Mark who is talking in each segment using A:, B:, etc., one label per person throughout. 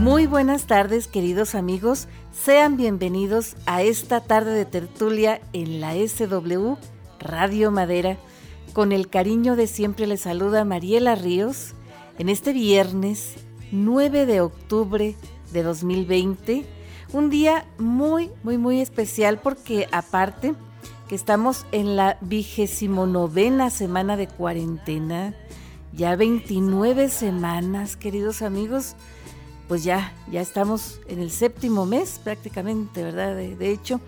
A: Muy buenas tardes, queridos amigos. Sean bienvenidos a esta tarde de tertulia en la SW Radio Madera. Con el cariño de siempre les saluda Mariela Ríos en este viernes 9 de octubre de 2020. Un día muy, muy, muy especial porque aparte que estamos en la vigésimo novena semana de cuarentena, ya 29 semanas, queridos amigos, pues ya, ya estamos en el séptimo mes prácticamente, ¿verdad? De, hecho.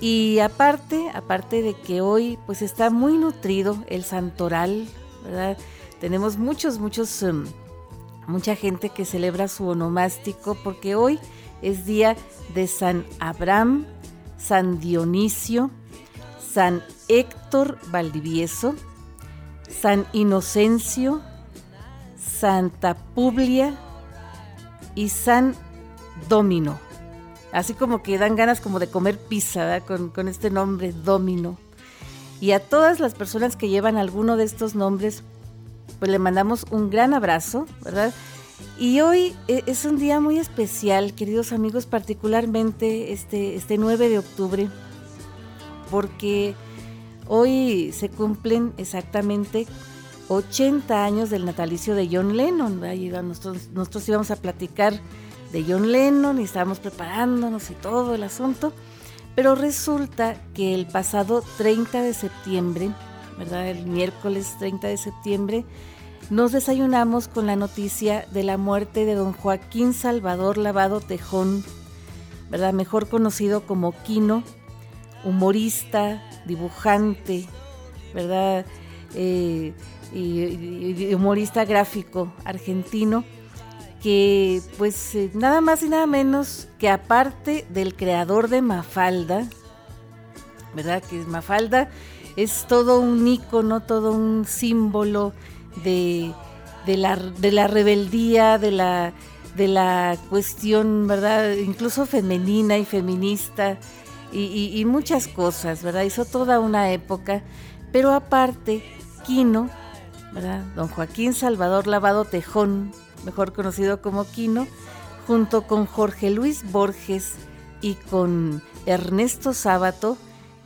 A: Y aparte, aparte de que hoy pues está muy nutrido el santoral, ¿verdad? Tenemos muchos, muchos, em, mucha gente que celebra su onomástico porque hoy es día de San Abraham, San Dionisio, San Héctor Valdivieso, San Inocencio, Santa Publia y San Domino. Así como que dan ganas como de comer pizza con, con este nombre, Domino. Y a todas las personas que llevan alguno de estos nombres, pues le mandamos un gran abrazo, ¿verdad? Y hoy e, es un día muy especial, queridos amigos, particularmente este, este 9 de octubre porque hoy se cumplen exactamente 80 años del natalicio de John Lennon. Nosotros, nosotros íbamos a platicar de John Lennon y estábamos preparándonos y todo el asunto, pero resulta que el pasado 30 de septiembre, ¿verdad? El miércoles 30 de septiembre, nos desayunamos con la noticia de la muerte de don Joaquín Salvador Lavado Tejón, ¿verdad? Mejor conocido como Quino, humorista, dibujante, ¿verdad? Eh, y, humorista gráfico argentino, que pues eh, nada más y nada menos que aparte del creador de Mafalda, ¿verdad? Que Mafalda es todo un icono, todo un símbolo de, la, de la rebeldía, de la, de la cuestión, ¿verdad? Incluso femenina y feminista y, muchas cosas, ¿verdad? Hizo toda una época, pero aparte, Quino, ¿verdad? Don Joaquín Salvador Lavado Tejón, mejor conocido como Quino, junto con Jorge Luis Borges y con Ernesto Sábato,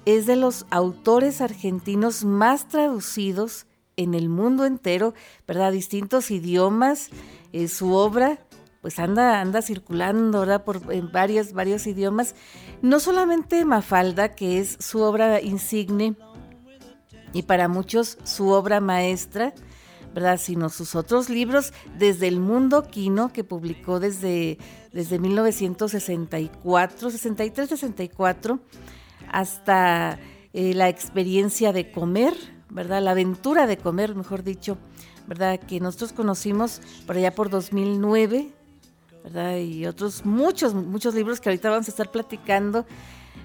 A: es de los autores argentinos más traducidos en el mundo entero, ¿verdad? Distintos idiomas, eh, su obra pues anda, anda circulando, ¿verdad? En varios, varios idiomas. No solamente Mafalda, que es su obra insigne y para muchos su obra maestra, ¿verdad? Sino sus otros libros, desde El Mundo Quino, que publicó desde, desde 1964, 63, 64, hasta eh, La experiencia de comer, ¿verdad? La aventura de comer, mejor dicho, ¿verdad? Que nosotros conocimos por allá por 2009, Y otros muchos, muchos libros que ahorita vamos a estar platicando,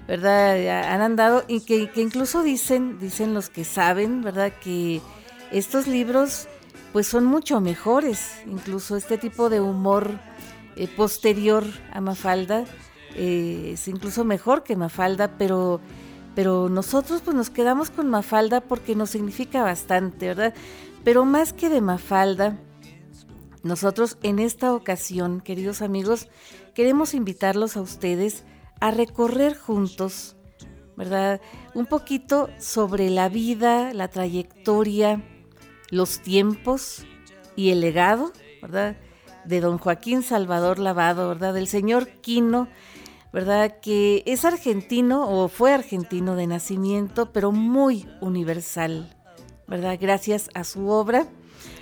A: ¿verdad? Han andado y que, incluso dicen, dicen los que saben, ¿verdad? Que estos libros pues son mucho mejores, incluso este tipo de humor eh, posterior a Mafalda eh, es incluso mejor que Mafalda, pero, pero nosotros pues nos quedamos con Mafalda porque nos significa bastante, ¿verdad? Pero más que de Mafalda, nosotros en esta ocasión, queridos amigos, queremos invitarlos a ustedes a recorrer juntos, ¿verdad? Un poquito sobre la vida, la trayectoria, los tiempos y el legado, ¿verdad? De don Joaquín Salvador Lavado, ¿verdad? Del señor Quino, ¿verdad? Que es argentino o fue argentino de nacimiento, pero muy universal, ¿verdad? Gracias a su obra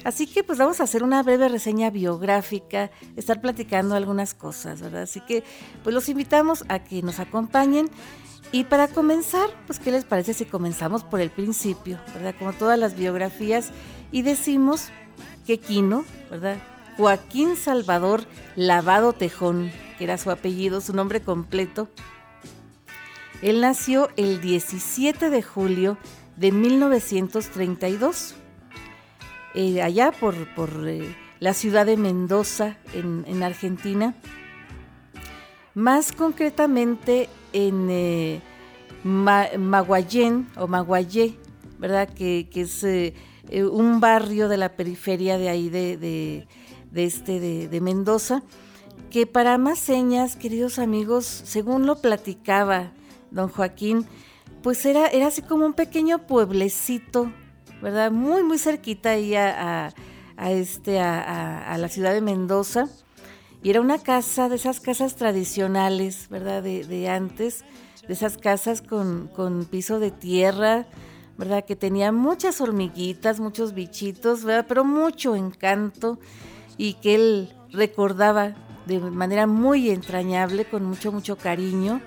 A: Así que pues vamos a hacer una breve reseña biográfica, estar platicando algunas cosas, ¿verdad? Así que pues los invitamos a que nos acompañen. Y para comenzar, pues ¿qué les parece si comenzamos por el principio, ¿verdad? Como todas las biografías y decimos que Quino, ¿verdad? Joaquín Salvador Lavado Tejón, que era su apellido, su nombre completo. Él nació el 17 de julio de 1932 eh, allá por, eh, la ciudad de Mendoza, en, Argentina. Más concretamente en, eh, Maguayén o Maguayé, ¿verdad? Que, es eh, eh, un barrio de la periferia de ahí de, este, de, Mendoza, que para más señas, queridos amigos, según lo platicaba don Joaquín, pues era, era así como un pequeño pueblecito, ¿verdad? Muy, muy cerquita ahí a, este, a, la ciudad de Mendoza. Y era una casa de esas casas tradicionales, ¿verdad? De, antes, de esas casas con, con piso de tierra, ¿verdad? Que tenía muchas hormiguitas, muchos bichitos, ¿verdad? Pero mucho encanto y que él recordaba de manera muy entrañable, con mucho, mucho cariño,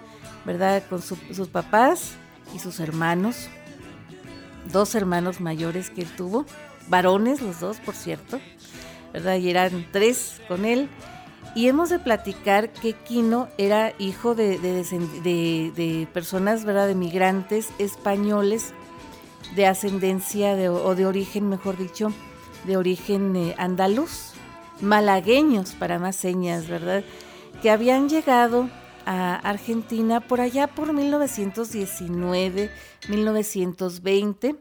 A: ¿verdad? Con sus papás y sus hermanos, dos hermanos mayores que él tuvo, varones los dos, por cierto, ¿verdad? Y eran tres con él. Y hemos de platicar que Quino era hijo de, de personas, ¿verdad? De migrantes españoles de ascendencia o de origen, mejor dicho, de origen eh, andaluz, malagueños para más señas, ¿verdad? Que habían llegado a Argentina por allá por 1919, 1920.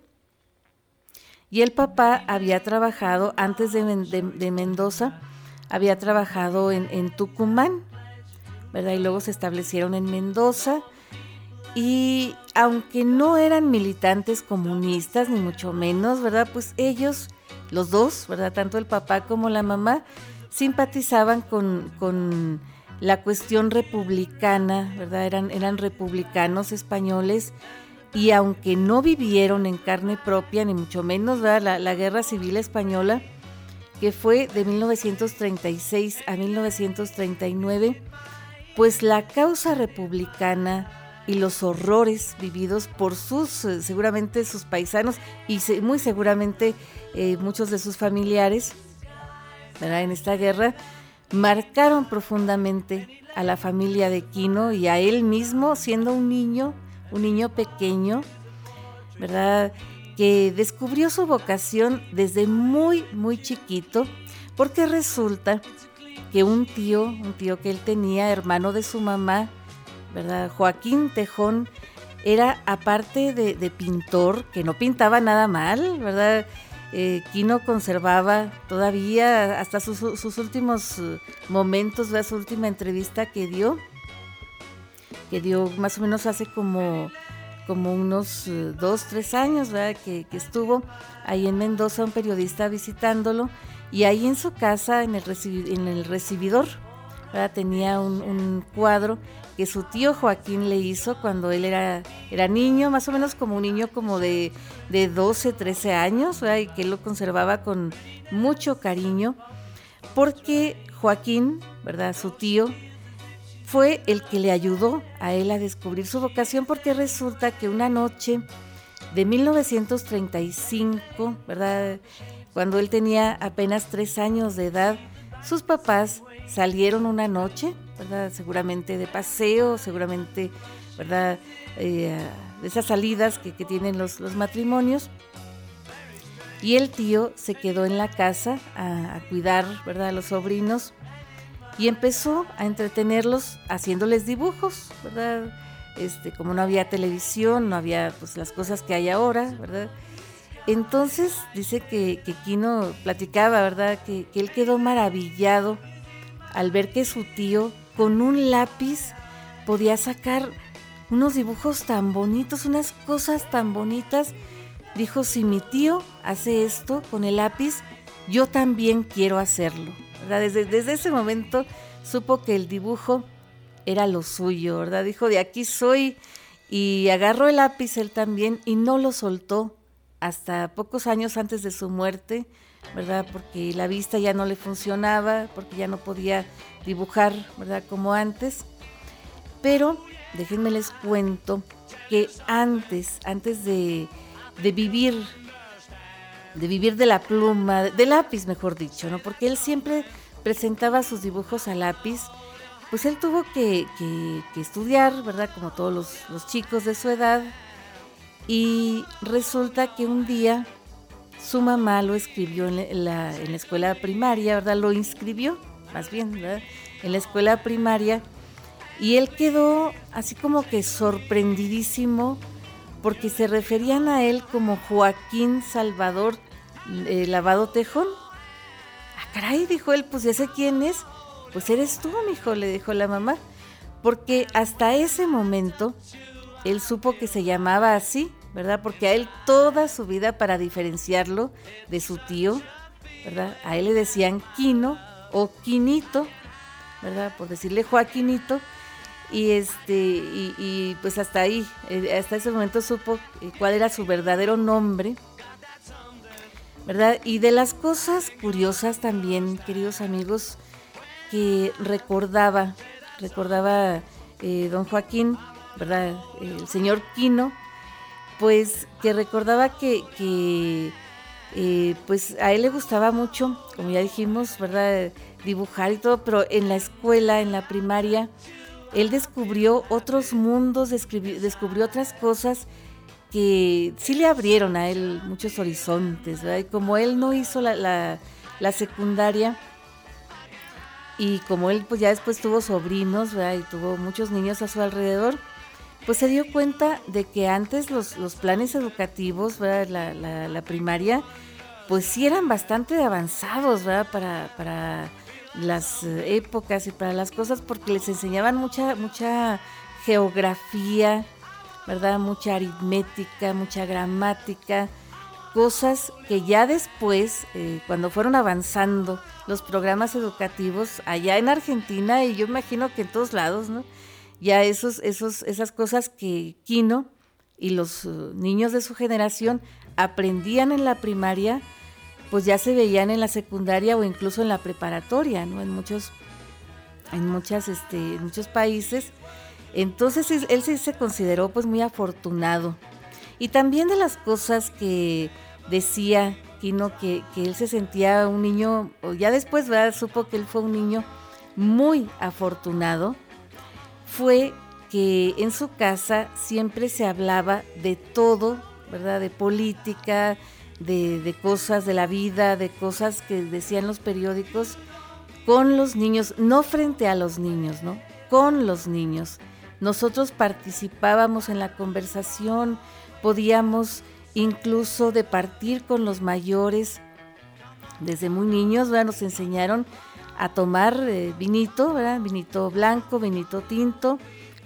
A: Y el papá había trabajado, antes de, Mendoza, había trabajado en, en Tucumán, ¿verdad? Y luego se establecieron en Mendoza y aunque no eran militantes comunistas, ni mucho menos, ¿verdad? Pues ellos, los dos, ¿verdad? Tanto el papá como la mamá, simpatizaban con, la cuestión republicana, ¿verdad? Eran, eran republicanos españoles y aunque no vivieron en carne propia, ni mucho menos, ¿verdad? La, guerra civil española, que fue de 1936 a 1939, pues la causa republicana y los horrores vividos por sus, eh, seguramente sus paisanos y muy seguramente eh, muchos de sus familiares en esta guerra, marcaron profundamente a la familia de Quino y a él mismo siendo un niño, un niño pequeño, ¿verdad? Que descubrió su vocación desde muy, muy chiquito, porque resulta que un tío, un tío que él tenía, hermano de su mamá, ¿verdad? Joaquín Tejón era, aparte de, pintor, que no pintaba nada mal, ¿verdad? Eh, Quino conservaba todavía hasta sus, últimos eh, momentos, ¿verdad? su última entrevista que dio, que dio más o menos hace como, como unos eh, dos, tres años, ¿verdad? Que, estuvo ahí en Mendoza un periodista visitándolo y ahí en su casa, en el, en el recibidor, tenía un, un, cuadro que su tío Joaquín le hizo cuando él era, era niño, más o menos como un niño como de, de 12, 13 años, y que él lo conservaba con mucho cariño, porque Joaquín, ¿verdad? Su tío, fue el que le ayudó a él a descubrir su vocación, porque resulta que una noche de 1935, ¿verdad? Cuando él tenía apenas tres años de edad, sus papás salieron una noche ¿verdad? Seguramente de paseo, seguramente, ¿verdad? Eh, de esas salidas que, tienen los, matrimonios. Y el tío se quedó en la casa a, cuidar, ¿verdad? A los sobrinos y empezó a entretenerlos haciéndoles dibujos, ¿verdad? Este, como no había televisión, no había pues las cosas que hay ahora, ¿verdad? Entonces dice que, que Kino platicaba, ¿verdad? Que, que él quedó maravillado al ver que su tío con un lápiz podía sacar unos dibujos tan bonitos, unas cosas tan bonitas. Dijo, si mi tío hace esto con el lápiz, yo también quiero hacerlo. Desde, desde ese momento supo que el dibujo era lo suyo, ¿verdad? Dijo, de aquí soy. Y agarró el lápiz él también y no lo soltó hasta pocos años antes de su muerte, ¿verdad? Porque la vista ya no le funcionaba, porque ya no podía dibujar, ¿verdad? Como antes. Pero déjenme les cuento que antes, antes de, vivir, de vivir de la pluma, de lápiz, mejor dicho, ¿no? Porque él siempre presentaba sus dibujos a lápiz, pues él tuvo que, estudiar, ¿verdad? Como todos los, chicos de su edad. Y resulta que un día su mamá lo escribió en la, escuela primaria, ¿verdad? Lo inscribió más bien, ¿verdad? en la escuela primaria Y él quedó así como que sorprendidísimo porque se referían a él como Joaquín Salvador eh, Lavado Tejón. Ah, caray, dijo él, pues ya sé quién es. Pues eres tú, hijo, le dijo la mamá. Porque hasta ese momento él supo que se llamaba así, ¿verdad? Porque a él toda su vida, para diferenciarlo de su tío, ¿verdad? A él le decían Quino o Quinito, ¿verdad? Por decirle Joaquinito. Y este, y, pues hasta ahí, eh, hasta ese momento supo eh, cuál era su verdadero nombre. ¿Verdad? Y de las cosas curiosas también, queridos amigos, que recordaba, recordaba eh, don Joaquín, ¿verdad? El señor Quino, pues que recordaba que, que pues a él le gustaba mucho, como ya dijimos, ¿verdad? Dibujar y todo, pero en la escuela, en la primaria, él descubrió otros mundos, descubrió otras cosas que sí le abrieron a él muchos horizontes, ¿verdad? Y como él no hizo la, secundaria y como él pues ya después tuvo sobrinos, ¿verdad? Y tuvo muchos niños a su alrededor, pues se dio cuenta de que antes los, planes educativos, ¿verdad? La, la, primaria, pues sí eran bastante avanzados, ¿verdad? Para, para las eh, épocas y para las cosas porque les enseñaban mucha, mucha geografía, ¿verdad? Mucha aritmética, mucha gramática, cosas que ya después, eh, cuando fueron avanzando los programas educativos allá en Argentina y yo imagino que en todos lados, ¿no? Ya esos, esos, esas cosas que Quino y los eh, niños de su generación aprendían en la primaria, pues ya se veían en la secundaria o incluso en la preparatoria, ¿no? En muchos, en muchas, este, muchos países. Entonces él sí se consideró pues muy afortunado. Y también de las cosas que decía Kino, que, que él se sentía un niño, ya después ¿verdad? supo que él fue un niño muy afortunado, fue que en su casa siempre se hablaba de todo, ¿verdad? De política, de, cosas de la vida, de cosas que decían los periódicos con los niños, no frente a los niños, ¿no? Con los niños. Nosotros participábamos en la conversación, podíamos incluso departir con los mayores. Desde muy niños nos enseñaron a tomar eh, vinito, ¿verdad? vinito blanco, vinito tinto,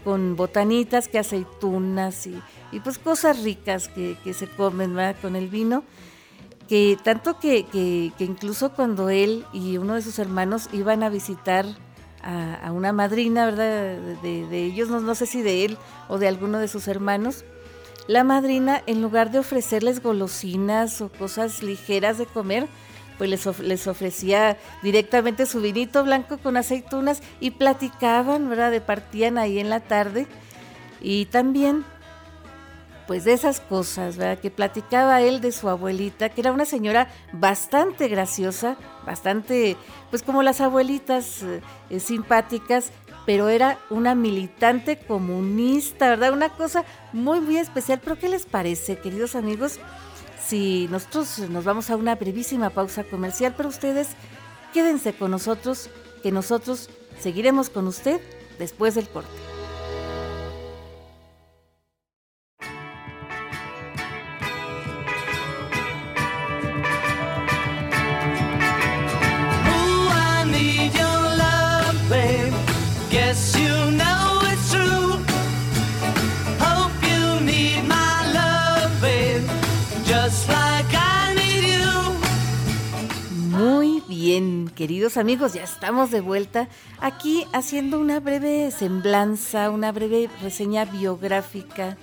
A: con botanitas, que aceitunas y, y pues cosas ricas que, se comen con el vino. Que tanto que, que, incluso cuando él y uno de sus hermanos iban a visitar a, una madrina, ¿verdad? De, ellos, no, no sé si de él o de alguno de sus hermanos, la madrina, en lugar de ofrecerles golosinas o cosas ligeras de comer, pues les, les, ofrecía directamente su vinito blanco con aceitunas y platicaban, ¿verdad? Departían ahí en la tarde. Y también pues de esas cosas, ¿verdad? Que platicaba él de su abuelita, que era una señora bastante graciosa, bastante, pues como las abuelitas eh, simpáticas, pero era una militante comunista, ¿verdad? Una cosa muy, muy especial. Pero ¿qué les parece, queridos amigos? Si nosotros nos vamos a una brevísima pausa comercial, pero ustedes quédense con nosotros, que nosotros seguiremos con usted después del corte. Amigos, ya estamos de vuelta aquí haciendo una breve semblanza, una breve reseña biográfica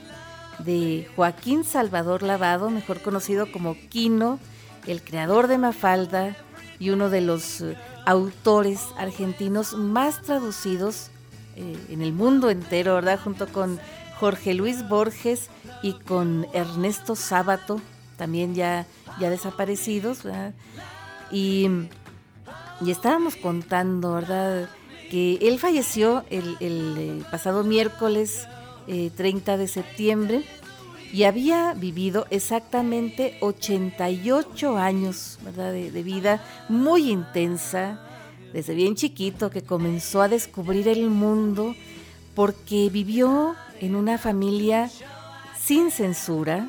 A: de Joaquín Salvador Lavado, mejor conocido como Quino, el creador de Mafalda y uno de los eh, autores argentinos más traducidos eh, en el mundo entero, ¿verdad? Junto con Jorge Luis Borges y con Ernesto Sábato, también ya, ya desaparecidos, ¿verdad? Y y estábamos contando, ¿verdad? Que él falleció el, eh, pasado miércoles 30 eh, de septiembre y había vivido exactamente 88 años, ¿verdad? De, vida muy intensa, desde bien chiquito que comenzó a descubrir el mundo porque vivió en una familia sin censura,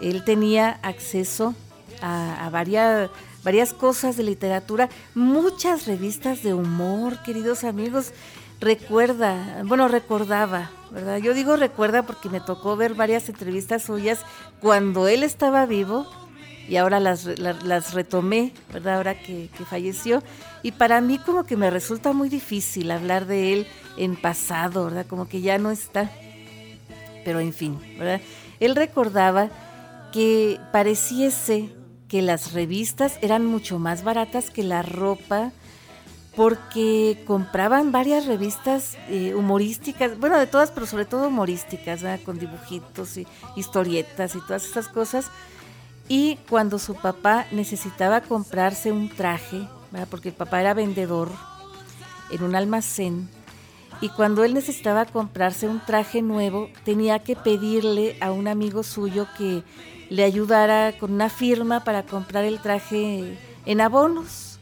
A: Él tenía acceso a, varias, varias cosas de literatura, muchas revistas de humor, queridos amigos. Recuerda, bueno, recordaba, ¿verdad? Yo digo recuerda porque me tocó ver varias entrevistas suyas cuando él estaba vivo y ahora las, las, retomé, ¿verdad? Ahora que, que, falleció. Y para mí como que me resulta muy difícil hablar de él en pasado, ¿verdad? Como que ya no está. Pero en fin, ¿verdad? Él recordaba que pareciese que las revistas eran mucho más baratas que la ropa porque compraban varias revistas eh, humorísticas, bueno, de todas, pero sobre todo humorísticas, con dibujitos y historietas y todas esas cosas. Y cuando su papá necesitaba comprarse un traje, porque el papá era vendedor en un almacén, y cuando él necesitaba comprarse un traje nuevo, tenía que pedirle a un amigo suyo que le ayudara con una firma para comprar el traje en abonos.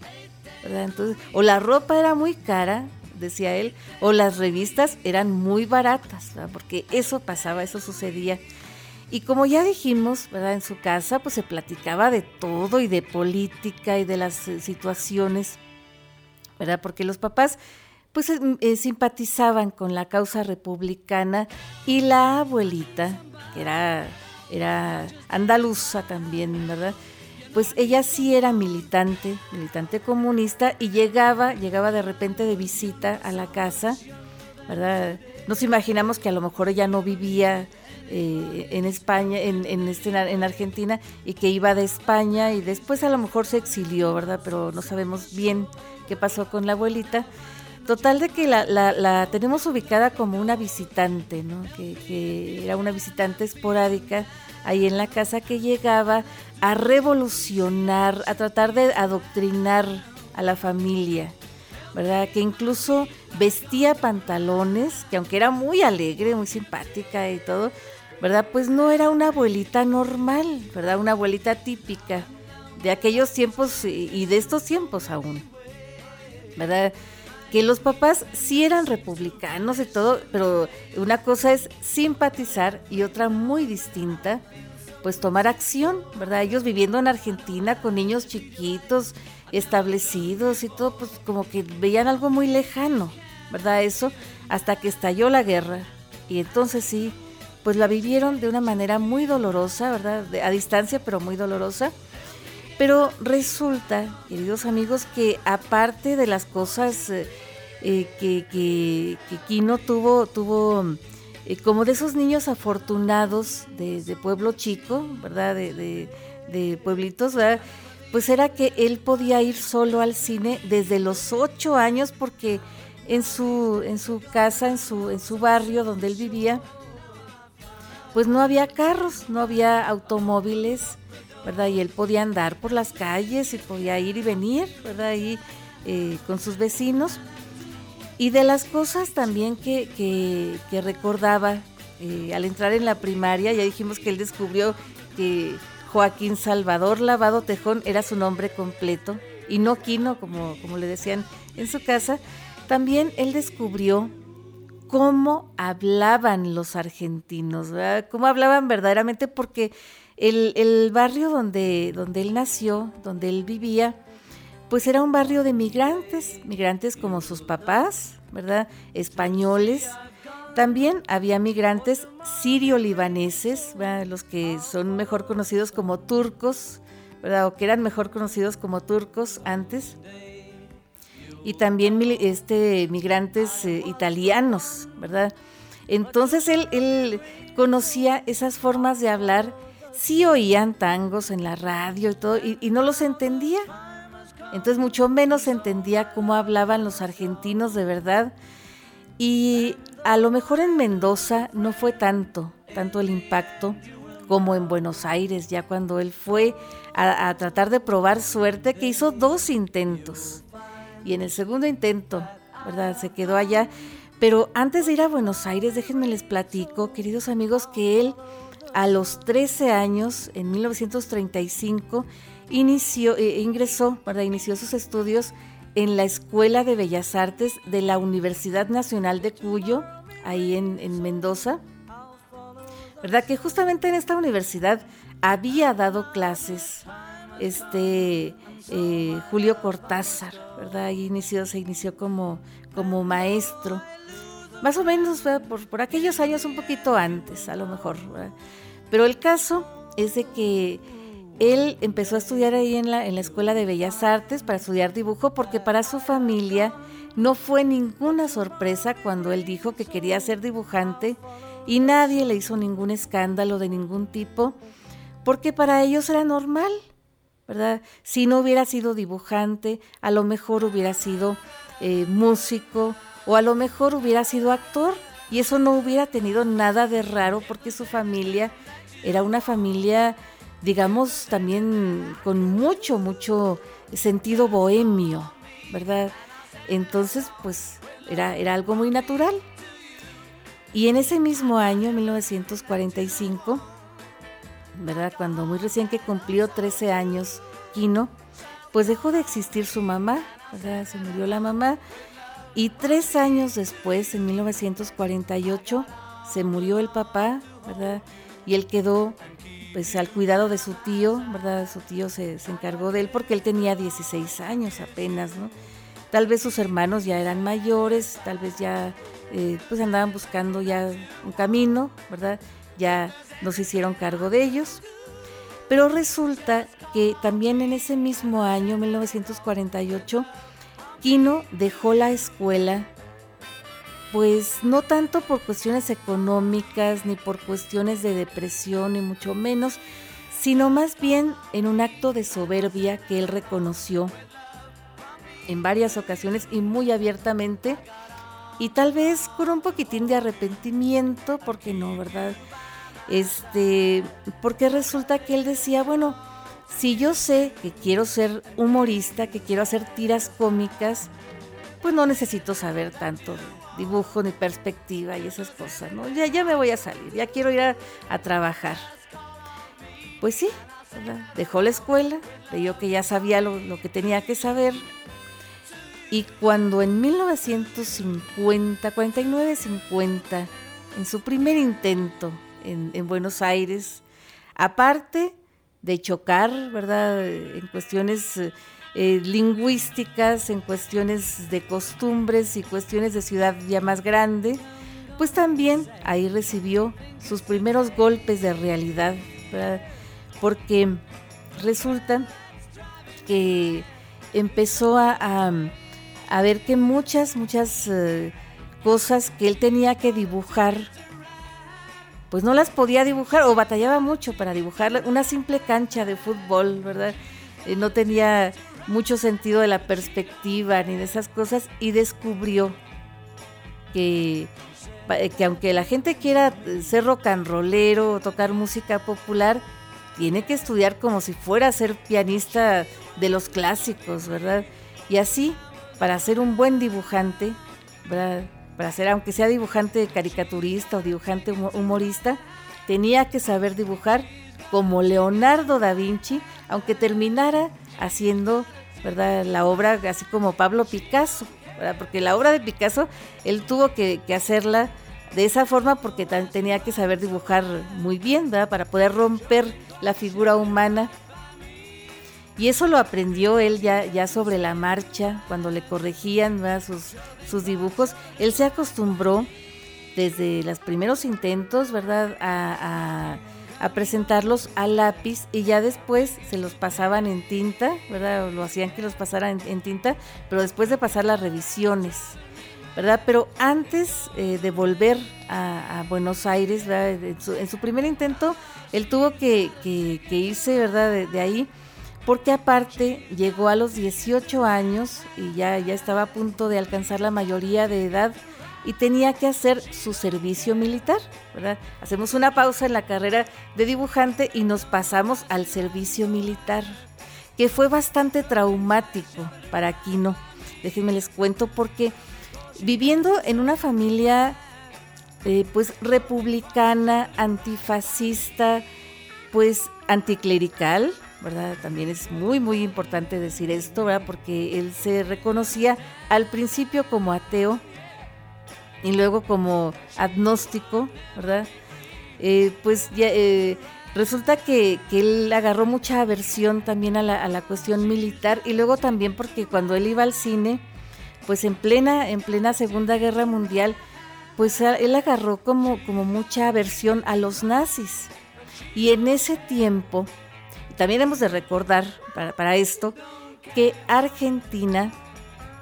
A: O la ropa era muy cara, decía él, o las revistas eran muy baratas, porque eso pasaba, eso sucedía. Y como ya dijimos, ¿verdad? En su casa pues se platicaba de todo y de política y de las eh, situaciones, ¿verdad? Porque los papás pues eh, eh, simpatizaban con la causa republicana y la abuelita, que era, era andaluza también, ¿verdad? Pues ella sí era militante, militante comunista y llegaba, llegaba de repente de visita a la casa, ¿verdad? Nos imaginamos que a lo mejor ella no vivía eh, en España, en, en, este, en Argentina, y que iba de España y después a lo mejor se exilió, ¿verdad? Pero no sabemos bien qué pasó con la abuelita. Total de que la, la, tenemos ubicada como una visitante, ¿no? Que, era una visitante esporádica ahí en la casa que llegaba a revolucionar, a tratar de adoctrinar a la familia, ¿verdad? Que incluso vestía pantalones, que aunque era muy alegre, muy simpática y todo, ¿verdad? Pues no era una abuelita normal, ¿verdad? Una abuelita típica de aquellos tiempos y de estos tiempos aún, ¿verdad? Que los papás sí eran republicanos y todo, pero una cosa es simpatizar y otra muy distinta, pues tomar acción, ¿verdad? Ellos viviendo en Argentina con niños chiquitos, establecidos y todo, pues como que veían algo muy lejano, ¿verdad? Eso, hasta que estalló la guerra. Y entonces sí, pues la vivieron de una manera muy dolorosa, ¿verdad? a distancia, pero muy dolorosa. Pero resulta, queridos amigos, que aparte de las cosas eh, eh, que, que, Kino tuvo, tuvo eh, como de esos niños afortunados de, pueblo chico, ¿verdad? De, de, pueblitos, ¿verdad? Pues era que él podía ir solo al cine desde los ocho años porque en su, en su casa, en su, en su barrio donde él vivía, pues no había carros, no había automóviles, Y él podía andar por las calles y podía ir y venir, ¿verdad? Ahí eh, con sus vecinos. Y de las cosas también que, que, recordaba eh, al entrar en la primaria, ya dijimos que él descubrió que Joaquín Salvador Lavado Tejón era su nombre completo y no Quino, como, como le decían en su casa. También él descubrió cómo hablaban los argentinos, cómo hablaban verdaderamente, porque el, barrio donde, donde él nació, donde él vivía, pues era un barrio de migrantes, migrantes como sus papás, ¿verdad? Españoles. También había migrantes sirio-libaneses, los que son mejor conocidos como turcos, ¿verdad? O que eran mejor conocidos como turcos antes. Y también este, migrantes eh, italianos, ¿verdad? Entonces él, él conocía esas formas de hablar sí oían tangos en la radio y todo, y, no los entendía. Entonces mucho menos entendía cómo hablaban los argentinos de verdad. Y a lo mejor en Mendoza no fue tanto, tanto el impacto como en Buenos Aires, ya cuando él fue a, a, tratar de probar suerte, que hizo dos intentos. Y en el segundo intento, ¿verdad? Se quedó allá. Pero antes de ir a Buenos Aires, déjenme les platico, queridos amigos, que él a los 13 años, en 1935, inició, eh, ingresó, inició sus estudios en la Escuela de Bellas Artes de la Universidad Nacional de Cuyo, ahí en, Mendoza. ¿Verdad? Que justamente en esta universidad había dado clases este eh, Julio Cortázar, ¿verdad? Ahí inició, se inició como, como maestro. Más o menos por, por, aquellos años, un poquito antes, a lo mejor. Pero el caso es de que él empezó a estudiar ahí en la, en la Escuela de Bellas Artes para estudiar dibujo porque para su familia no fue ninguna sorpresa cuando él dijo que quería ser dibujante y nadie le hizo ningún escándalo de ningún tipo porque para ellos era normal, ¿verdad? Si no hubiera sido dibujante, a lo mejor hubiera sido eh, músico o a lo mejor hubiera sido actor y eso no hubiera tenido nada de raro porque su familia era una familia digamos, también con mucho, mucho sentido bohemio, ¿verdad? Entonces, pues era, era algo muy natural. Y en ese mismo año, 1945, ¿verdad? Cuando muy recién que cumplió 13 años Quino, pues dejó de existir su mamá, ¿verdad? Se murió la mamá. Y tres años después, en 1948, se murió el papá, ¿verdad? Y él quedó pues al cuidado de su tío, ¿verdad? Su tío se, encargó de él porque él tenía 16 años apenas, ¿no? Tal vez sus hermanos ya eran mayores, tal vez ya eh, pues andaban buscando ya un camino, ¿verdad? Ya nos hicieron cargo de ellos. Pero resulta que también en ese mismo año, 1948, Kino dejó la escuela pues no tanto por cuestiones económicas ni por cuestiones de depresión ni mucho menos, sino más bien en un acto de soberbia que él reconoció en varias ocasiones y muy abiertamente y tal vez con un poquitín de arrepentimiento, porque no, ¿verdad? Este, porque resulta que él decía, bueno, si yo sé que quiero ser humorista, que quiero hacer tiras cómicas, pues no necesito saber tanto dibujo ni perspectiva y esas cosas, ¿no? Ya, me voy a salir, ya quiero ir a, trabajar. Pues sí, dejó la escuela, creyó que ya sabía lo, que tenía que saber. Y cuando en 1950, 49-50, en su primer intento en, en Buenos Aires, aparte de chocar, ¿verdad? En cuestiones eh, lingüísticas, en cuestiones de costumbres y cuestiones de ciudad ya más grande, pues también ahí recibió sus primeros golpes de realidad, porque resulta que empezó a, a, ver que muchas, muchas eh, cosas que él tenía que dibujar, pues no las podía dibujar o batallaba mucho para dibujar una simple cancha de fútbol, ¿verdad? Eh, no tenía mucho sentido de la perspectiva ni de esas cosas y descubrió que, que aunque la gente quiera ser rock and rollero o tocar música popular, tiene que estudiar como si fuera a ser pianista de los clásicos, ¿verdad? Y así, para ser un buen dibujante, para ser, aunque sea dibujante caricaturista o dibujante humorista, tenía que saber dibujar como Leonardo da Vinci, aunque terminara haciendo ¿verdad? la obra así como Pablo Picasso, porque la obra de Picasso él tuvo que, hacerla de esa forma porque tenía que saber dibujar muy bien ¿verdad? para poder romper la figura humana. Y eso lo aprendió él ya, ya sobre la marcha, cuando le corregían sus, sus dibujos. Él se acostumbró desde los primeros intentos, ¿verdad?, a presentarlos a lápiz y ya después se los pasaban en tinta, ¿verdad? lo hacían que los pasaran en, tinta, pero después de pasar las revisiones, ¿verdad? Pero antes eh, de volver a, Buenos Aires, ¿verdad? En su, primer intento, él tuvo que, irse, ¿verdad? De, ahí, porque aparte llegó a los 18 años y ya, ya estaba a punto de alcanzar la mayoría de edad y tenía que hacer su servicio militar. Hacemos una pausa en la carrera de dibujante y nos pasamos al servicio militar, que fue bastante traumático para Aquino. Déjenme les cuento porque viviendo en una familia eh, pues republicana, antifascista, pues anticlerical, También es muy, muy importante decir esto, ¿verdad? Porque él se reconocía al principio como ateo y luego como agnóstico, ¿verdad? Eh, pues eh, resulta que, él agarró mucha aversión también a la, a la, cuestión militar y luego también porque cuando él iba al cine, pues en plena, en plena Segunda Guerra Mundial, pues él agarró como, como mucha aversión a los nazis. Y en ese tiempo, también hemos de recordar para, esto, que Argentina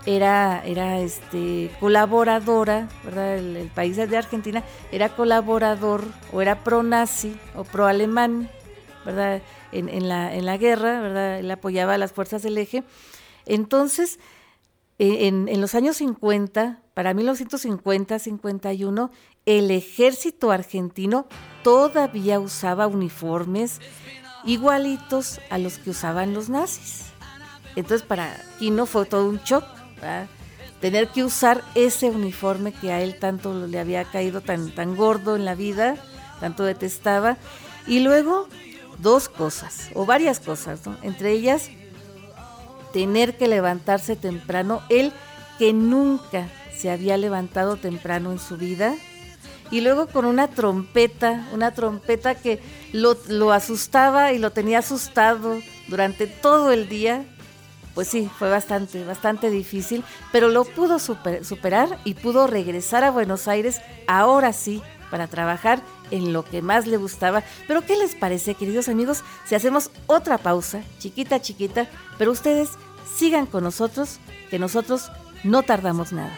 A: era, era este, colaboradora, ¿verdad? El, país de Argentina era colaborador o era pro-nazi o pro-alemán, ¿verdad? En, la, en la guerra, ¿verdad? Él apoyaba a las fuerzas del eje. Entonces, e, en, en los años 50, para 1950-51, el ejército argentino todavía usaba uniformes igualitos a los que usaban los nazis. Entonces para Quino fue todo un shock, tener que usar ese uniforme que a él tanto le había caído tan, tan gordo en la vida, tanto detestaba. Y luego dos cosas, o varias cosas, entre ellas tener que levantarse temprano, él que nunca se había levantado temprano en su vida. Y luego con una trompeta, una trompeta que lo, asustaba y lo tenía asustado durante todo el día. Pues sí, fue bastante, bastante difícil, pero lo pudo superar y pudo regresar a Buenos Aires ahora sí para trabajar en lo que más le gustaba. Pero ¿qué les parece, queridos amigos, si hacemos otra pausa, chiquita, chiquita, pero ustedes sigan con nosotros, que nosotros no tardamos nada.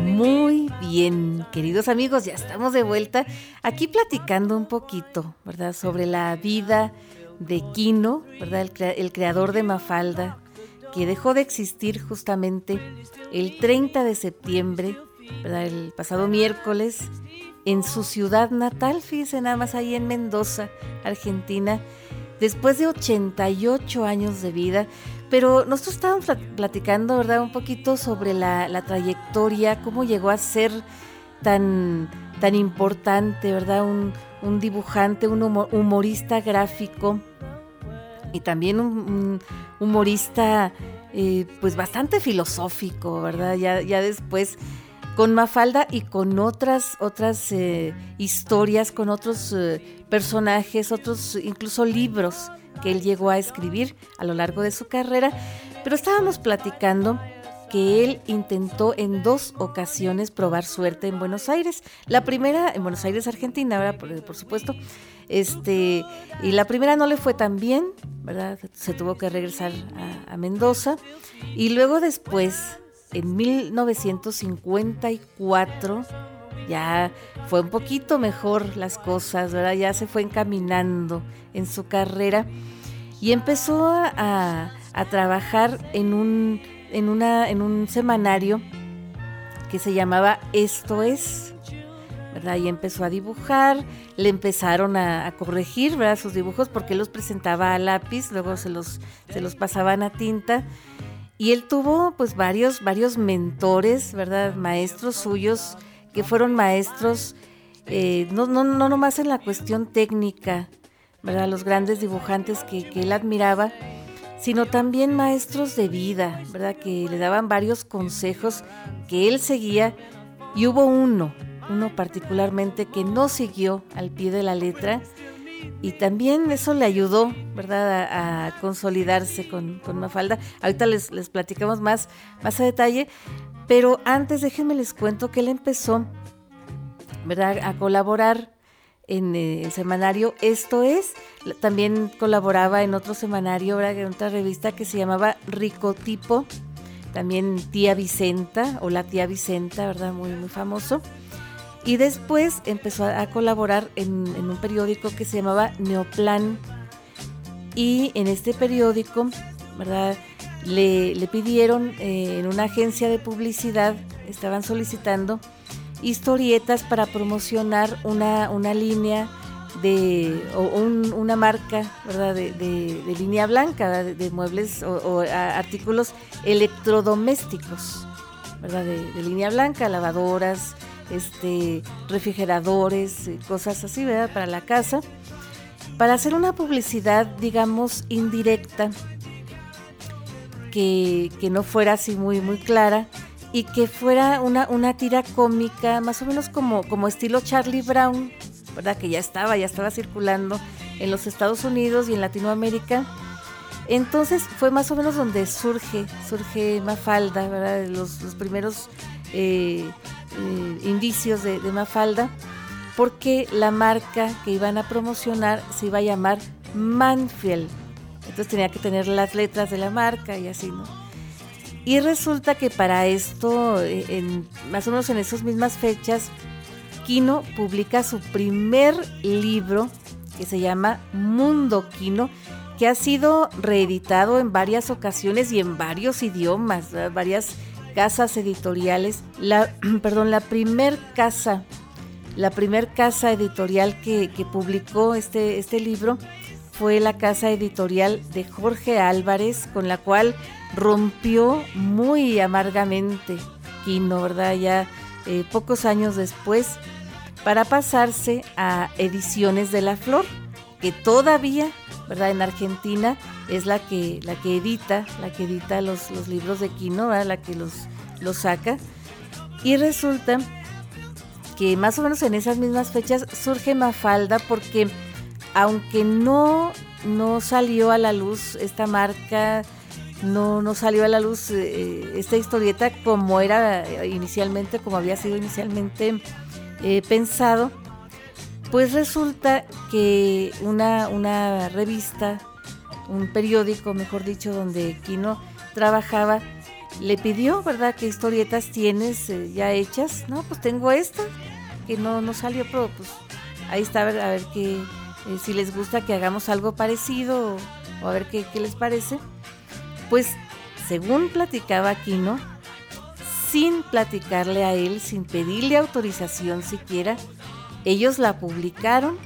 A: Muy bien, queridos amigos, ya estamos de vuelta aquí platicando un poquito, ¿verdad? Sobre la vida de Quino, ¿verdad? El, creador de Mafalda, que dejó de existir justamente el 30 de septiembre, ¿verdad? El pasado miércoles, en su ciudad natal, fíjense nada más ahí en Mendoza, Argentina, después de 88 años de vida. Pero nosotros estábamos platicando, ¿verdad? Un poquito sobre la, trayectoria, cómo llegó a ser tan, tan importante, ¿verdad? Un, dibujante, un humorista gráfico y también un, humorista eh, pues bastante filosófico, ¿verdad? Ya, ya después con Mafalda y con otras, otras eh, historias, con otros eh, personajes, otros incluso libros que él llegó a escribir a lo largo de su carrera, pero estábamos platicando que él intentó en dos ocasiones probar suerte en Buenos Aires. La primera en Buenos Aires, Argentina, Por, supuesto. Este, y la primera no le fue tan bien, ¿verdad? Se tuvo que regresar a, a Mendoza. Y luego después, en 1954, ya fue un poquito mejor las cosas, ¿verdad? Ya se fue encaminando en su carrera y empezó a, trabajar en un, en, una, en un semanario que se llamaba Esto es, ¿verdad? Y empezó a dibujar, le empezaron a, corregir, ¿verdad? Sus dibujos porque los presentaba a lápiz, luego se los, se los pasaban a tinta. Y él tuvo pues varios, varios mentores, ¿verdad? Maestros suyos que fueron maestros, eh, no, no, no nomás en la cuestión técnica, ¿verdad? Los grandes dibujantes que, él admiraba, sino también maestros de vida, ¿verdad? Que le daban varios consejos que él seguía y hubo uno, uno particularmente que no siguió al pie de la letra y también eso le ayudó, ¿verdad?, a, consolidarse con, con, Mafalda. Ahorita les, les platicamos más, más a detalle, pero antes déjenme les cuento que él empezó, ¿verdad?, a colaborar en eh, el semanario Esto es. También colaboraba en otro semanario, en otra revista que se llamaba Ricotipo. También Tía Vicenta o La Tía Vicenta, ¿verdad? Muy, muy famoso. Y después empezó a, colaborar en, un periódico que se llamaba Neoplan. Y en este periódico ¿verdad? Le, pidieron eh, en una agencia de publicidad, estaban solicitando historietas para promocionar una, una línea de o una marca ¿verdad? De, línea blanca de, muebles o, artículos electrodomésticos ¿verdad? De, línea blanca lavadoras este refrigeradores cosas así ¿verdad? para la casa para hacer una publicidad digamos indirecta que, que no fuera así muy muy clara y que fuera una, una tira cómica, más o menos como, como estilo Charlie Brown, ¿verdad? Que ya estaba, ya estaba circulando en los Estados Unidos y en Latinoamérica. Entonces fue más o menos donde surge, surge Mafalda, ¿verdad? Los, primeros eh, eh, indicios de Mafalda, porque la marca que iban a promocionar se iba a llamar Manfield. Entonces tenía que tener las letras de la marca y así, ¿no? Y resulta que para esto, eh, en, más o menos en esas mismas fechas, Kino publica su primer libro que se llama Mundo Kino, que ha sido reeditado en varias ocasiones y en varios idiomas, varias casas editoriales. La, perdón, la primer casa, la primer casa editorial que, que publicó este, este libro fue la casa editorial de Jorge Álvarez, con la cual rompió muy amargamente Quino, ¿verdad? Ya eh, pocos años después, para pasarse a Ediciones de la Flor, que todavía, ¿verdad? En Argentina es la que, la que edita, la que edita los, los libros de Quino, ¿verdad? La que los, los saca. Y resulta que más o menos en esas mismas fechas surge Mafalda porque aunque no, no salió a la luz esta marca, no, no salió a la luz eh, esta historieta como era inicialmente, como había sido inicialmente eh, pensado, pues resulta que una, una revista, un periódico, mejor dicho, donde Kino trabajaba, le pidió, ¿verdad?, qué historietas tienes eh, ya hechas. No, pues tengo esta, que no, no salió, pero pues ahí está, a ver, a ver qué, si les gusta que hagamos algo parecido o, a ver qué, qué les parece. Pues, según platicaba Aquino, sin platicarle a él, sin pedirle autorización siquiera, ellos la publicaron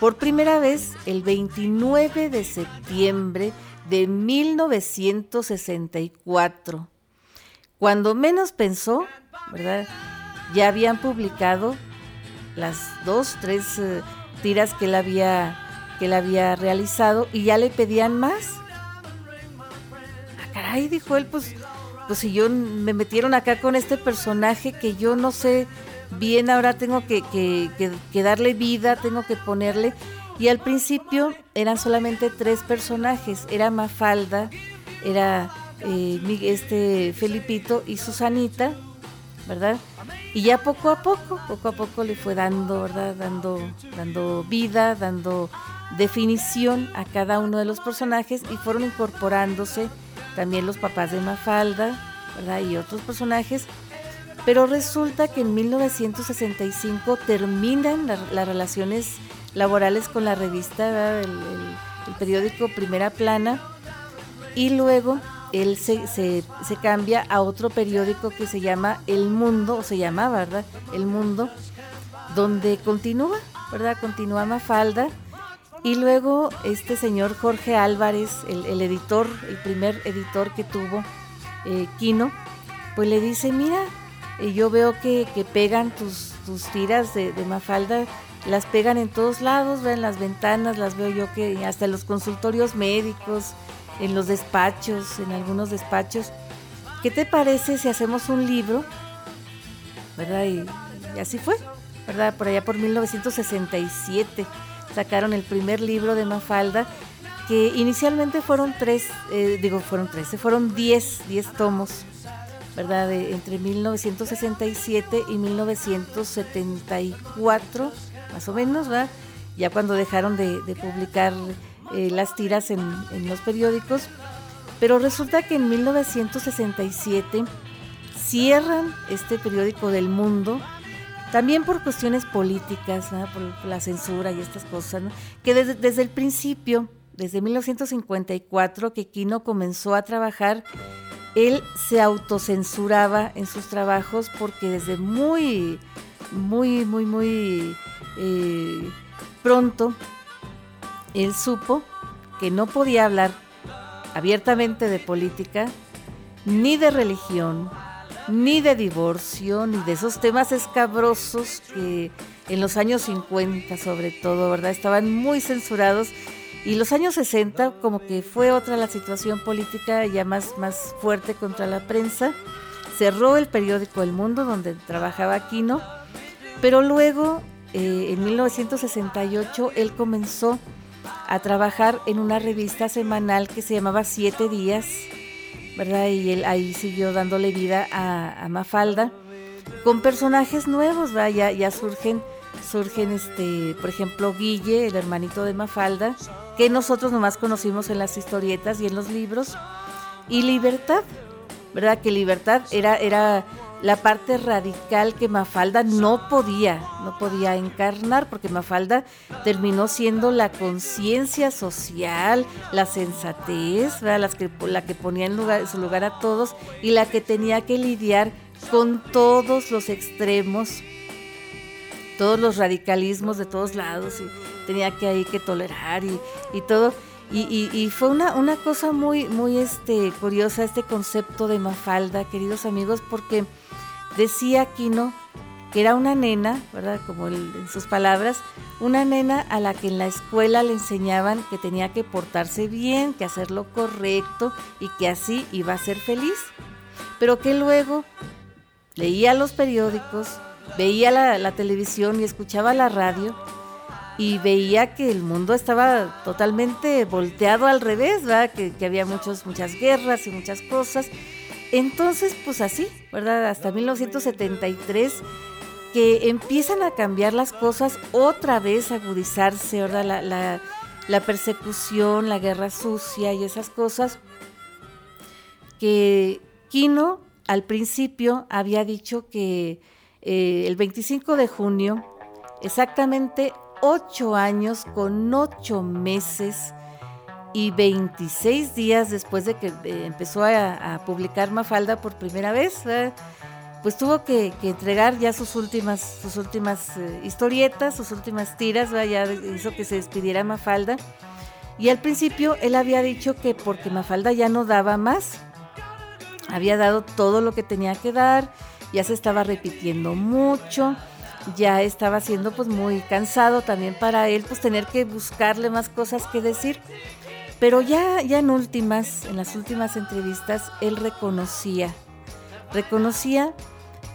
A: por primera vez el 29 de septiembre de 1964. Cuando menos pensó, ¿verdad? Ya habían publicado las dos, tres eh, tiras que él había que él había realizado y ya le pedían más caray, dijo él, pues, pues si yo me metieron acá con este personaje que yo no sé bien, ahora tengo que, que, darle vida, tengo que ponerle. Y al principio eran solamente tres personajes, era Mafalda, era eh, este Felipito y Susanita, Y ya poco a poco, poco a poco le fue dando, ¿verdad? Dando, dando vida, dando definición a cada uno de los personajes y fueron incorporándose también los papás de Mafalda, ¿verdad? Y otros personajes. Pero resulta que en 1965 terminan las relaciones laborales con la revista, el, periódico Primera Plana, y luego él se, se, cambia a otro periódico que se llama El Mundo, o se llamaba, ¿verdad? El Mundo, donde continúa, ¿verdad? Continúa Mafalda y luego este señor Jorge Álvarez, el, editor, el primer editor que tuvo eh, Kino, pues le dice, mira, eh, yo veo que, pegan tus, tus tiras de, Mafalda, las pegan en todos lados, en las ventanas, las veo yo que hasta los consultorios médicos, en los despachos, en algunos despachos. ¿Qué te parece si hacemos un libro? ¿Verdad? Y, y así fue, ¿verdad? Por allá por 1967 sacaron el primer libro de Mafalda, que inicialmente fueron tres, eh, digo, fueron tres, fueron diez, diez tomos, ¿verdad? entre 1967 y 1974, más o menos, ¿verdad? Ya cuando dejaron de, publicar eh, las tiras en, los periódicos. Pero resulta que en 1967 cierran este periódico del mundo también por cuestiones políticas, por, la censura y estas cosas, que desde, el principio desde 1954 que Quino comenzó a trabajar, él se autocensuraba en sus trabajos porque desde muy, muy, muy, muy eh, pronto él supo que no podía hablar abiertamente de política, ni de religión, ni de divorcio, ni de esos temas escabrosos que en los años 50 sobre todo, ¿verdad? Estaban muy censurados y los años 60 como que fue otra la situación política ya más, más fuerte contra la prensa. Cerró el periódico El Mundo donde trabajaba Aquino, pero luego eh, en 1968 él comenzó a trabajar en una revista semanal que se llamaba Siete Días, ¿verdad? Y él ahí siguió dándole vida a, Mafalda con personajes nuevos, ¿verdad? Ya, ya surgen, surgen este, por ejemplo, Guille, el hermanito de Mafalda, que nosotros nomás conocimos en las historietas y en los libros, y Libertad, ¿verdad? Que Libertad era, era la parte radical que Mafalda no podía, no podía encarnar, porque Mafalda terminó siendo la conciencia social, la sensatez, Las que, la que ponía en, lugar, su lugar a todos y la que tenía que lidiar con todos los extremos, todos los radicalismos de todos lados, y tenía que ahí que tolerar y, y todo. Y, y, fue una, una cosa muy, muy este, curiosa este concepto de Mafalda, queridos amigos, porque Decía Aquino que era una nena, ¿verdad? Como en sus palabras, una nena a la que en la escuela le enseñaban que tenía que portarse bien, que hacer lo correcto y que así iba a ser feliz. Pero que luego leía los periódicos, veía la, televisión y escuchaba la radio y veía que el mundo estaba totalmente volteado al revés, ¿verdad? Que, que había muchos, muchas guerras y muchas cosas entonces, pues así, ¿verdad? Hasta 1973 que empiezan a cambiar las cosas, otra vez agudizarse, ¿verdad? La, persecución, la guerra sucia y esas cosas, que Quino al principio había dicho que eh, el 25 de junio, exactamente ocho años con ocho meses, y 26 días después de que eh, empezó a, publicar Mafalda por primera vez, pues tuvo que, entregar ya sus últimas, sus últimas eh, historietas, sus últimas tiras, ya hizo que se despidiera Mafalda. Y al principio él había dicho que porque Mafalda ya no daba más, había dado todo lo que tenía que dar, ya se estaba repitiendo mucho, ya estaba siendo pues muy cansado también para él pues tener que buscarle más cosas que decir. Pero ya, ya en últimas, en las últimas entrevistas, él reconocía, reconocía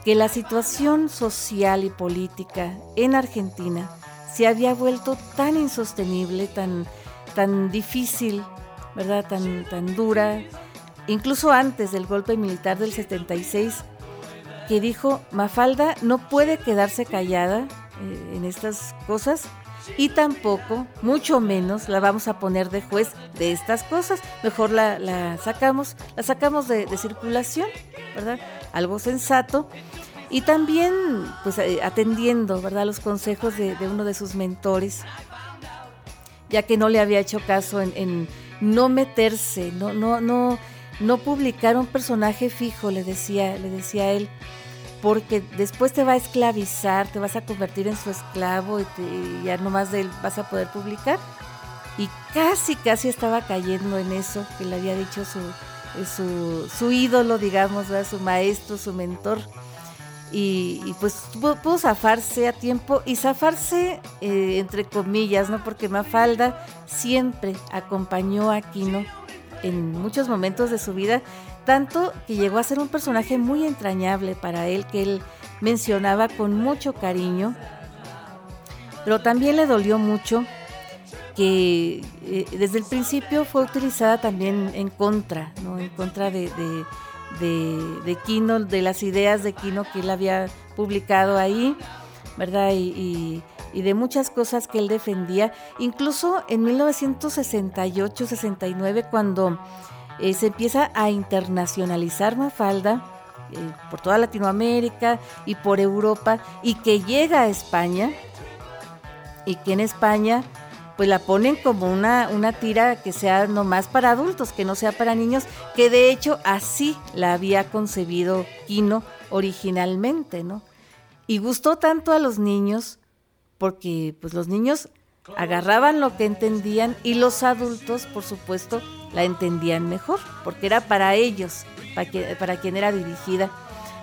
A: que la situación social y política en Argentina se había vuelto tan insostenible, tan, tan difícil, ¿verdad? Tan, tan dura, incluso antes del golpe militar del 76, que dijo, Mafalda no puede quedarse callada eh, en estas cosas y tampoco, mucho menos, la vamos a poner de juez de estas cosas. Mejor la, sacamos, la sacamos de, circulación, ¿verdad? Algo sensato. Y también, pues, eh, atendiendo, ¿verdad?, los consejos de, uno de sus mentores, ya que no le había hecho caso en, no meterse, no, no, no, no publicar un personaje fijo, le decía, le decía él porque después te va a esclavizar, te vas a convertir en su esclavo y, ya nomás de él vas a poder publicar. Y casi, casi estaba cayendo en eso que le había dicho su, su, su ídolo, digamos, su maestro, su mentor. Y, pues pudo, zafarse a tiempo y zafarse eh, entre comillas, ¿no? Porque Mafalda siempre acompañó a Aquino en muchos momentos de su vida tanto que llegó a ser un personaje muy entrañable para él, que él mencionaba con mucho cariño, pero también le dolió mucho que eh, desde el principio fue utilizada también en contra, ¿no? en contra de, de, de, Kino, de las ideas de Kino que él había publicado ahí, ¿verdad? Y, y de muchas cosas que él defendía, incluso en 1968-69, cuando eh, se empieza a internacionalizar Mafalda eh, por toda Latinoamérica y por Europa y que llega a España y que en España pues la ponen como una, una tira que sea nomás para adultos, que no sea para niños, que de hecho así la había concebido Kino originalmente, ¿no? Y gustó tanto a los niños, porque pues los niños agarraban lo que entendían y los adultos, por supuesto, la entendían mejor, porque era para ellos, para, para quien era dirigida,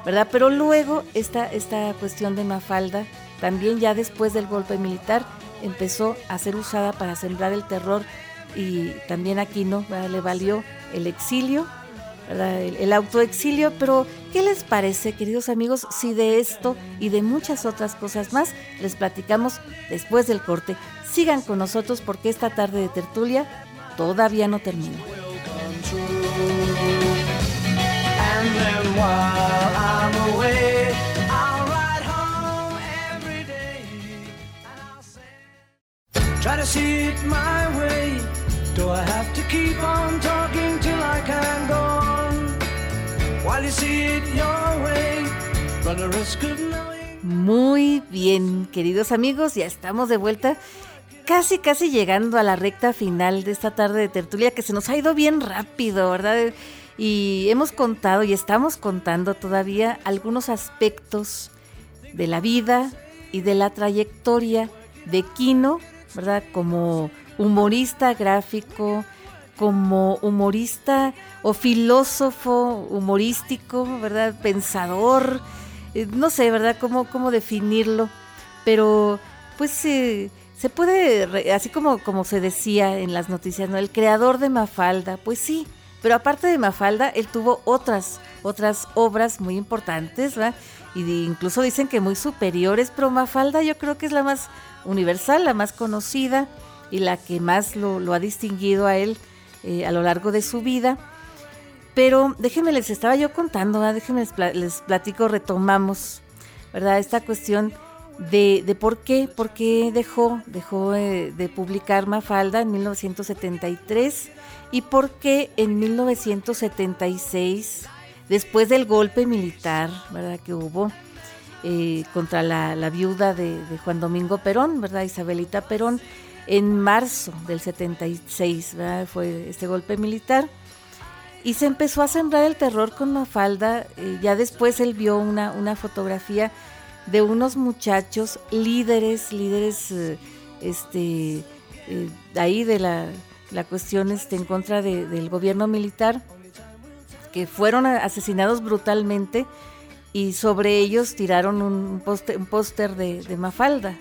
A: ¿verdad? Pero luego esta, esta cuestión de Mafalda, también ya después del golpe militar, empezó a ser usada para sembrar el terror y también aquí no le valió el exilio, el, autoexilio, pero ¿qué les parece, queridos amigos, si de esto y de muchas otras cosas más les platicamos después del corte? Sigan con nosotros porque esta tarde de tertulia todavía no termina. Try to see it my way. Do I have to keep on talking till I can go on? While you see it your way, run the risk of knowing. Muy bien, queridos amigos, ya estamos de vuelta. Casi, casi llegando a la recta final de esta tarde de tertulia que se nos ha ido bien rápido, ¿verdad? Y hemos contado y estamos contando todavía algunos aspectos de la vida y de la trayectoria de Kino ¿verdad? Como humorista gráfico, como humorista o filósofo humorístico, ¿verdad? Pensador, eh, no sé, ¿verdad? ¿Cómo, cómo definirlo? Pero pues eh, se puede, así como, como se decía en las noticias, ¿no? El creador de Mafalda, pues sí, pero aparte de Mafalda, él tuvo otras, otras obras muy importantes, ¿verdad? Y incluso dicen que muy superiores, pero Mafalda yo creo que es la más universal, la más conocida y la que más lo, ha distinguido a él eh, a lo largo de su vida. Pero déjenme, les estaba yo contando, déjenme les, platico, retomamos, ¿verdad? Esta cuestión de, por qué, por qué dejó, dejó eh, de publicar Mafalda en 1973 y por qué en 1976, después del golpe militar, ¿verdad? Que hubo, eh, contra la, viuda de, Juan Domingo Perón, ¿verdad? Isabelita Perón, en marzo del 76, ¿verdad? Fue este golpe militar. Y se empezó a sembrar el terror con Mafalda. Eh, ya después él vio una, una fotografía de unos muchachos líderes, líderes, eh, este, ahí de la, la cuestión este, en contra del gobierno militar, que fueron asesinados brutalmente y sobre ellos tiraron un póster de, Mafalda,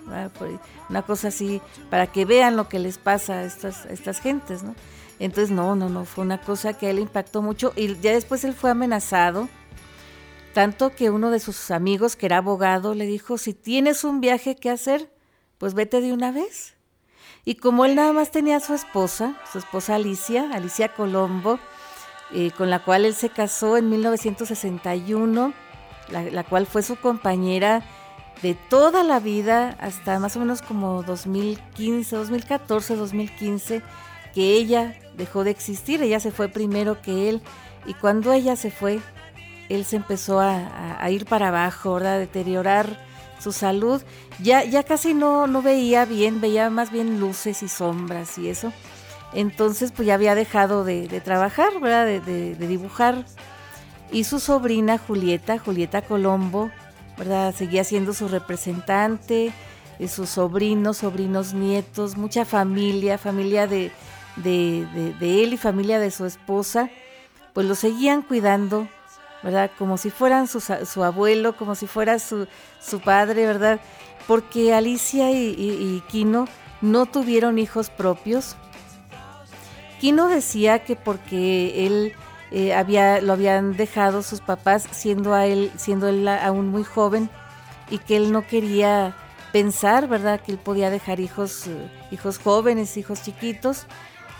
A: una cosa así, para que vean lo que les pasa a estas, estas gentes, ¿no? Entonces, no, no, no, fue una cosa que a él impactó mucho y ya después él fue amenazado, tanto que uno de sus amigos, que era abogado, le dijo, si tienes un viaje que hacer, pues vete de una vez. Y como él nada más tenía a su esposa, su esposa Alicia, Alicia Colombo, eh, con la cual él se casó en 1961, la, cual fue su compañera de toda la vida hasta más o menos como 2015, 2014, 2015, que ella dejó de existir, ella se fue primero que él y cuando ella se fue, él se empezó a, ir para abajo, a deteriorar su salud, ya, ya casi no, no veía bien, veía más bien luces y sombras y eso. Entonces pues ya había dejado de, trabajar, ¿verdad? de dibujar y su sobrina Julieta, Julieta Colombo, ¿verdad? Seguía siendo su representante, de sus sobrinos, sobrinos nietos, mucha familia, familia de, de, él y familia de su esposa, pues lo seguían cuidando, ¿verdad? Como si fueran su, su abuelo, como si fuera su, su, padre, ¿verdad? Porque Alicia y, Kino no tuvieron hijos propios. Kino decía que porque él eh, había, lo habían dejado sus papás siendo, a él, siendo él aún muy joven y que él no quería pensar, ¿verdad? Que él podía dejar hijos, eh, hijos jóvenes, hijos chiquitos.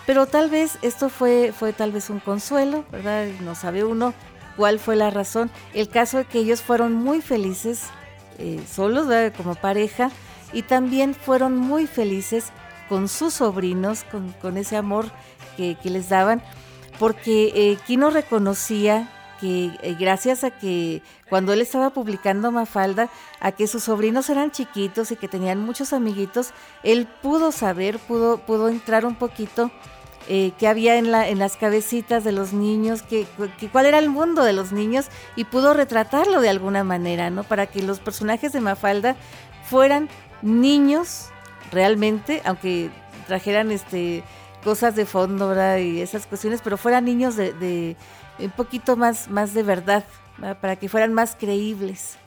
A: Pero tal vez esto fue, fue tal vez un consuelo, ¿verdad? No sabe uno cuál fue la razón. El caso de que ellos fueron muy felices eh, solos. Como pareja, y también fueron muy felices con sus sobrinos, con, con ese amor que, que les daban porque eh, Kino reconocía que eh, gracias a que cuando él estaba publicando Mafalda, a que sus sobrinos eran chiquitos y que tenían muchos amiguitos, él pudo saber, pudo, pudo entrar un poquito eh, qué había en, la, en las cabecitas de los niños, que, cuál era el mundo de los niños y pudo retratarlo de alguna manera, ¿no? Para que los personajes de Mafalda fueran niños realmente, aunque trajeran este cosas de fondo, ¿verdad? Y esas cuestiones, pero fueran niños de un poquito más, más de verdad, para que fueran más creíbles.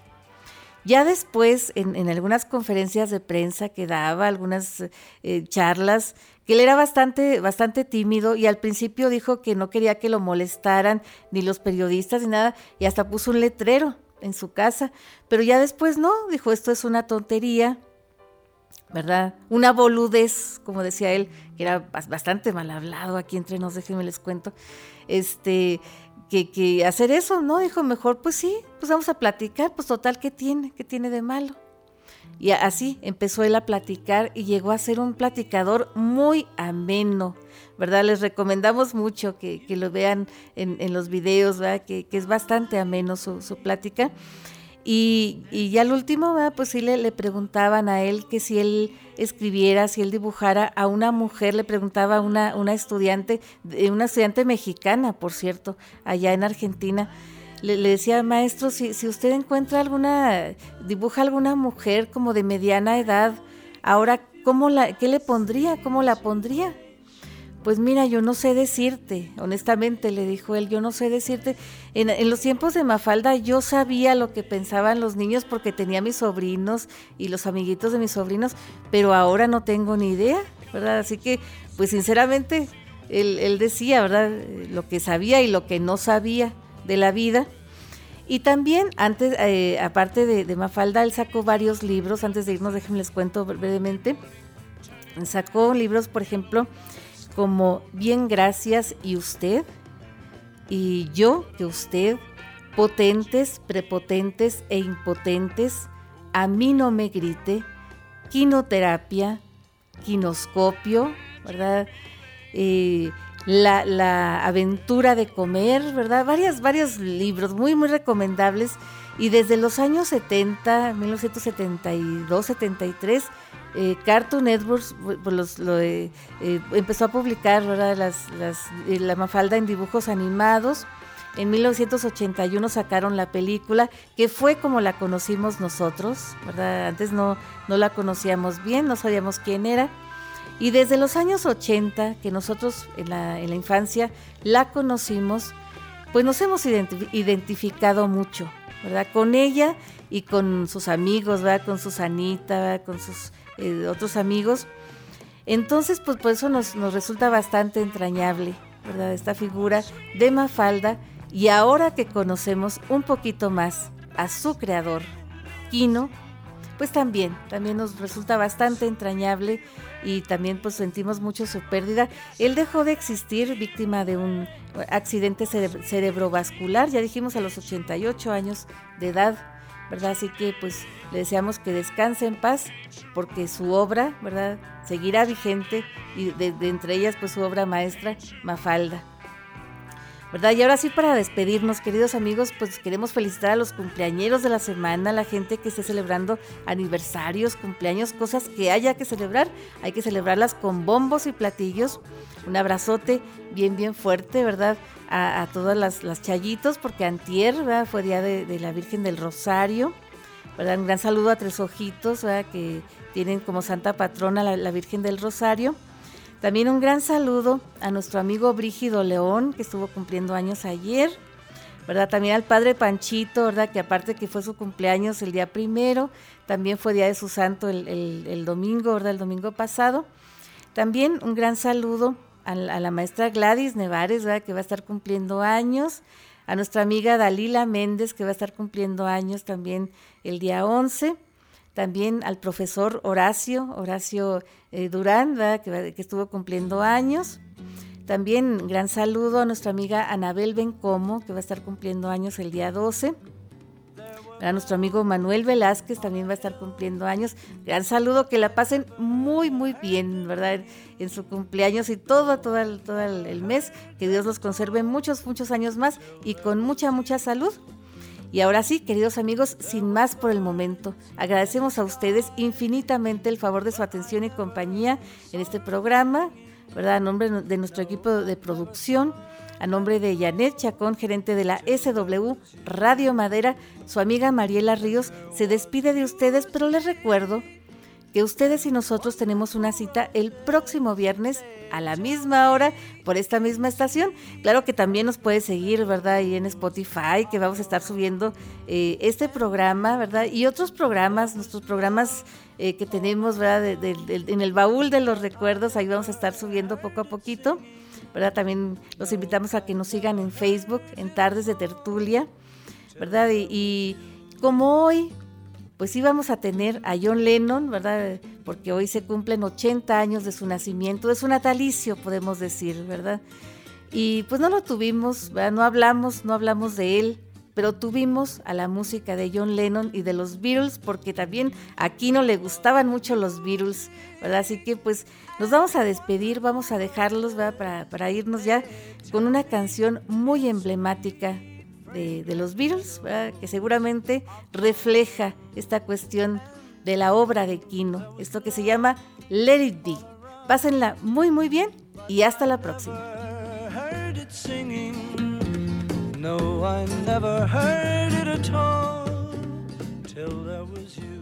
A: Ya después, en, algunas conferencias de prensa que daba, algunas eh, charlas, que él era bastante, bastante tímido y al principio dijo que no quería que lo molestaran ni los periodistas ni nada, y hasta puso un letrero en su casa, pero ya después no, dijo esto es una tontería, ¿verdad? Una boludez, como decía él, que era bastante mal hablado aquí entre nos, déjenme les cuento, este, que, hacer eso, ¿no? Dijo, mejor pues sí, pues vamos a platicar, pues total, ¿qué tiene? ¿Qué tiene de malo? Y así empezó él a platicar y llegó a ser un platicador muy ameno, ¿verdad? Les recomendamos mucho que, lo vean en, los videos, ¿verdad? Que, es bastante ameno su, su plática. Y, y ya al último, pues sí le, le, preguntaban a él que si él escribiera, si él dibujara a una mujer, le preguntaba a una, una estudiante, una estudiante mexicana, por cierto, allá en Argentina, le, decía, maestro, si, si usted encuentra alguna, dibuja alguna mujer como de mediana edad, ahora, ¿cómo la, ¿qué le pondría? ¿Cómo la pondría? Pues mira, yo no sé decirte, honestamente le dijo él, yo no sé decirte. En, los tiempos de Mafalda yo sabía lo que pensaban los niños porque tenía mis sobrinos y los amiguitos de mis sobrinos, pero ahora no tengo ni idea, ¿verdad? Así que, pues sinceramente, él, decía, ¿verdad? Lo que sabía y lo que no sabía de la vida. Y también, antes, eh, aparte de, Mafalda, él sacó varios libros, antes de irnos, déjenme les cuento brevemente. Sacó libros, por ejemplo, como bien gracias y usted, y yo que usted, potentes, prepotentes e impotentes, a mí no me grite, quinoterapia, quinoscopio, ¿verdad? Eh, la, aventura de comer, ¿verdad? Varias, varios libros muy, muy recomendables. Y desde los años 70, 1972, 73, eh, Cartoon Network pues, lo, eh, empezó a publicar Las, eh, la Mafalda en dibujos animados. En 1981 sacaron la película, que fue como la conocimos nosotros, ¿verdad? Antes no, no la conocíamos bien, no sabíamos quién era. Y desde los años 80, que nosotros en la, en la infancia la conocimos, pues nos hemos identificado mucho, ¿verdad? Con ella y con sus amigos, ¿verdad? Con Susanita, con sus eh, otros amigos. Entonces, pues por eso nos, nos resulta bastante entrañable, ¿verdad? Esta figura de Mafalda y ahora que conocemos un poquito más a su creador, Kino, pues también, también nos resulta bastante entrañable y también pues sentimos mucho su pérdida. Él dejó de existir víctima de un accidente cerebrovascular, ya dijimos a los 88 años de edad, ¿verdad? Así que pues le deseamos que descanse en paz porque su obra, ¿verdad? Seguirá vigente y de, entre ellas pues su obra maestra, Mafalda. ¿Verdad? Y ahora sí, para despedirnos, queridos amigos, pues queremos felicitar a los cumpleañeros de la semana, la gente que esté celebrando aniversarios, cumpleaños, cosas que haya que celebrar. Hay que celebrarlas con bombos y platillos. Un abrazote bien, bien fuerte, ¿verdad? A, todas las, las, chayitos, porque antier, ¿verdad? Fue día de, la Virgen del Rosario. ¿verdad? Un gran saludo a Tres Ojitos, ¿verdad? que tienen como santa patrona la Virgen del Rosario. También un gran saludo a nuestro amigo Brígido León, que estuvo cumpliendo años ayer. ¿verdad? También al padre Panchito, ¿verdad? Que aparte que fue su cumpleaños el día primero, también fue día de su santo el, domingo, ¿verdad? El domingo pasado. También un gran saludo a, la maestra Gladys Nevares, ¿verdad? Que va a estar cumpliendo años. A nuestra amiga Dalila Méndez, que va a estar cumpliendo años también el día 11 también al profesor Horacio, Horacio eh, Durán, que, estuvo cumpliendo años. También gran saludo a nuestra amiga Anabel Bencomo, que va a estar cumpliendo años el día 12. A nuestro amigo Manuel Velázquez también va a estar cumpliendo años. Gran saludo, que la pasen muy, muy bien, ¿verdad? En su cumpleaños y todo, todo, todo el mes. Que Dios los conserve muchos, muchos años más y con mucha, mucha salud. Y ahora sí, queridos amigos, sin más por el momento, agradecemos a ustedes infinitamente el favor de su atención y compañía en este programa, ¿verdad? A nombre de nuestro equipo de producción, a nombre de Janet Chacón, gerente de la SW Radio Madera, su amiga Mariela Ríos se despide de ustedes, pero les recuerdo que ustedes y nosotros tenemos una cita el próximo viernes a la misma hora por esta misma estación. Claro que también nos puede seguir, ¿verdad? Ahí en Spotify, que vamos a estar subiendo eh, este programa, ¿verdad? Y otros programas, nuestros programas eh, que tenemos, ¿verdad? en el baúl de los recuerdos, ahí vamos a estar subiendo poco a poquito, ¿verdad? También los invitamos a que nos sigan en Facebook, en Tardes de Tertulia, ¿verdad? y, y como hoy, pues íbamos a tener a John Lennon, ¿verdad? Porque hoy se cumplen 80 años de su nacimiento, de su natalicio, podemos decir, ¿verdad? Y pues no lo tuvimos, ¿verdad? no hablamos, no hablamos de él, pero tuvimos a la música de John Lennon y de los Beatles, porque también aquí no le gustaban mucho los Beatles, ¿verdad? Así que pues nos vamos a despedir, vamos a dejarlos, ¿verdad? Para, para irnos ya con una canción muy emblemática de, los Beatles, que seguramente refleja esta cuestión de la obra de Kino, esto que se llama Let It Be. Pásenla muy muy bien y hasta la próxima.
B: When